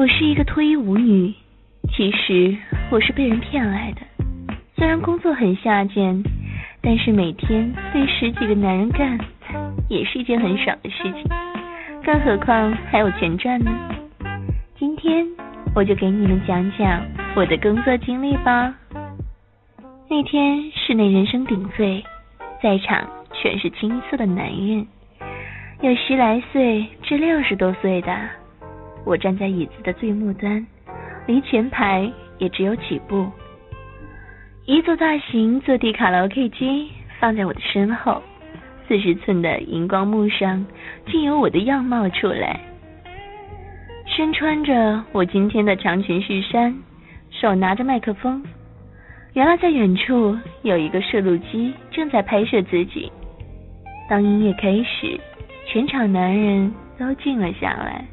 我是一个脱衣舞女，其实我是被人骗来的。虽然工作很下贱，但是每天被十几个男人干，也是一件很爽的事情。更何况还有钱赚呢。今天我就给你们讲讲我的工作经历吧。那天室内人声鼎沸，在场全是青涩的男人，有十来岁至六十多岁的。我站在椅子的最末端，离前排也只有几步。一座大型坐地卡拉 OK 机放在我的身后，四十寸的荧光幕上竟有我的样貌出来。身穿着我今天的长裙恤衫，手拿着麦克风。原来在远处有一个摄录机正在拍摄自己。当音乐开始，全场男人都静了下来。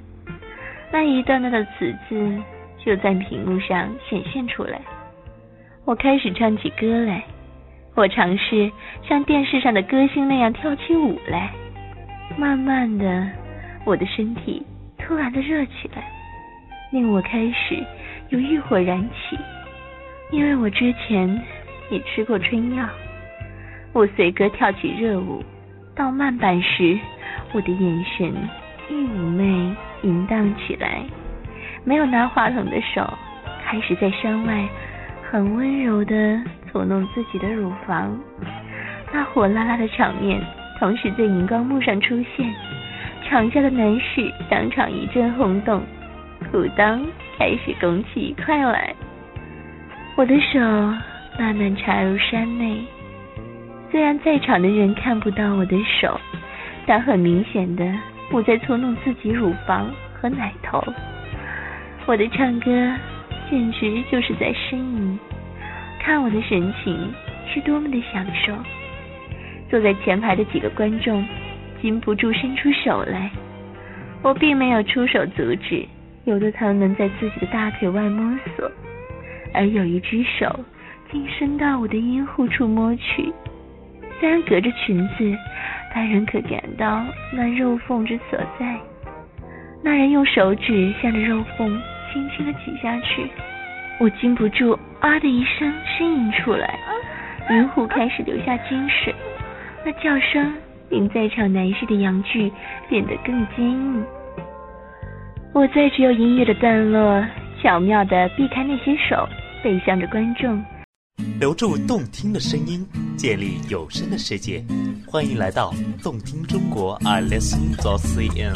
那一段段的词字就在屏幕上显现出来。我开始唱起歌来，我尝试像电视上的歌星那样跳起舞来。慢慢的，我的身体突然的热起来，令我开始有欲火燃起。因为我之前也吃过春药，我随歌跳起热舞。到慢板时，我的眼神愈妩媚。淫荡起来，没有拿话筒的手开始在山外很温柔的搓弄自己的乳房，那火辣辣的场面同时在荧光幕上出现，场下的男士当场一阵轰动，裤裆开始拱起一块来，我的手慢慢插入山内，虽然在场的人看不到我的手，但很明显的。我在搓弄自己乳房和奶头，我的唱歌简直就是在呻吟，看我的神情是多么的享受。坐在前排的几个观众禁不住伸出手来，我并没有出手阻止，有的他们在自己的大腿外摸索，而有一只手竟伸到我的阴户处摸去，虽然隔着裙子。但仍可感到那肉缝之所在。那人用手指向着肉缝轻轻的挤下去，我禁不住啊的一声呻吟出来，银湖开始流下金水，那叫声令在场男士的阳具变得更坚硬。我在只有音乐的段落，巧妙的避开那些手，背向着观众。留住动听的声音，建立有声的世界。欢迎来到动听中国，I listen to CN。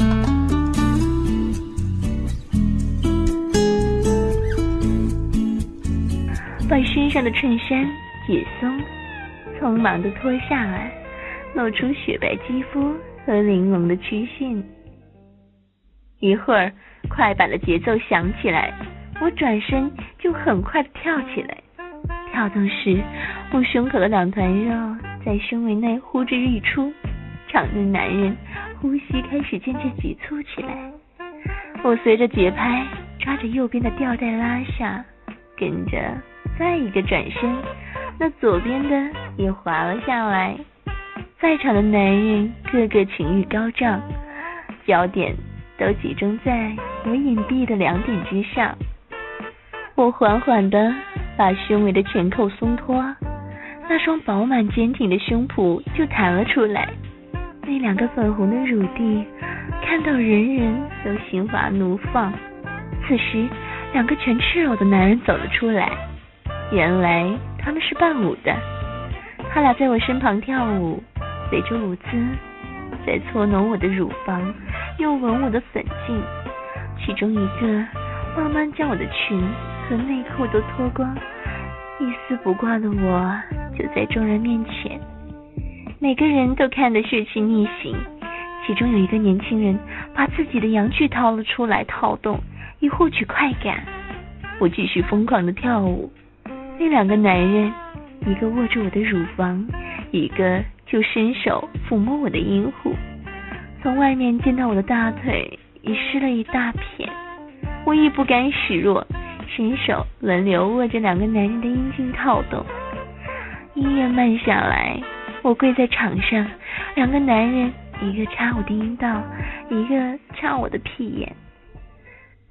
把身上的衬衫解松，匆忙的脱下来，露出雪白肌肤和玲珑的曲线。一会儿，快板的节奏响起来，我转身就很快的跳起来。跳动时，我胸口的两团肉在胸围内呼之欲出，场内男人呼吸开始渐渐急促起来。我随着节拍抓着右边的吊带拉下，跟着再一个转身，那左边的也滑了下来。在场的男人个个情欲高涨，焦点都集中在我隐蔽的两点之上。我缓缓的。把胸围的前扣松脱，那双饱满坚挺的胸脯就弹了出来。那两个粉红的乳蒂，看到人人都心花怒放。此时，两个全赤裸的男人走了出来，原来他们是伴舞的。他俩在我身旁跳舞，随着舞姿在搓弄我的乳房，又吻我的粉颈。其中一个慢慢将我的裙和。内裤都脱光，一丝不挂的我就在众人面前，每个人都看得血气逆行。其中有一个年轻人把自己的阳具掏了出来套动，以获取快感。我继续疯狂的跳舞，那两个男人，一个握住我的乳房，一个就伸手抚摸我的阴户。从外面见到我的大腿已湿了一大片，我亦不甘示弱。伸手轮流握着两个男人的阴茎套动，音乐慢下来，我跪在场上，两个男人一个插我的阴道，一个插我的屁眼。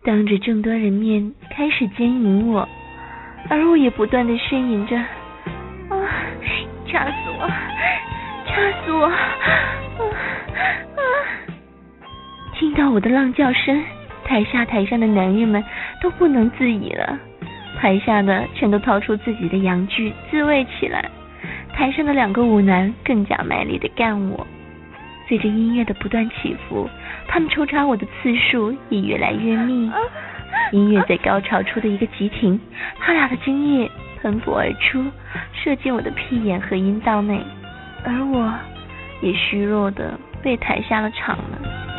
当着众多人面开始奸淫我，而我也不断的呻吟着：“啊，掐死我，掐死我！”啊啊！听到我的浪叫声，台下台上的男人们都不能自已了，台下的全都掏出自己的阳具自慰起来，台上的两个舞男更加卖力的干我。随着音乐的不断起伏，他们抽插我的次数也越来越密。音乐在高潮处的一个急停，他俩的精液喷薄而出，射进我的屁眼和阴道内，而我也虚弱的被抬下了场了。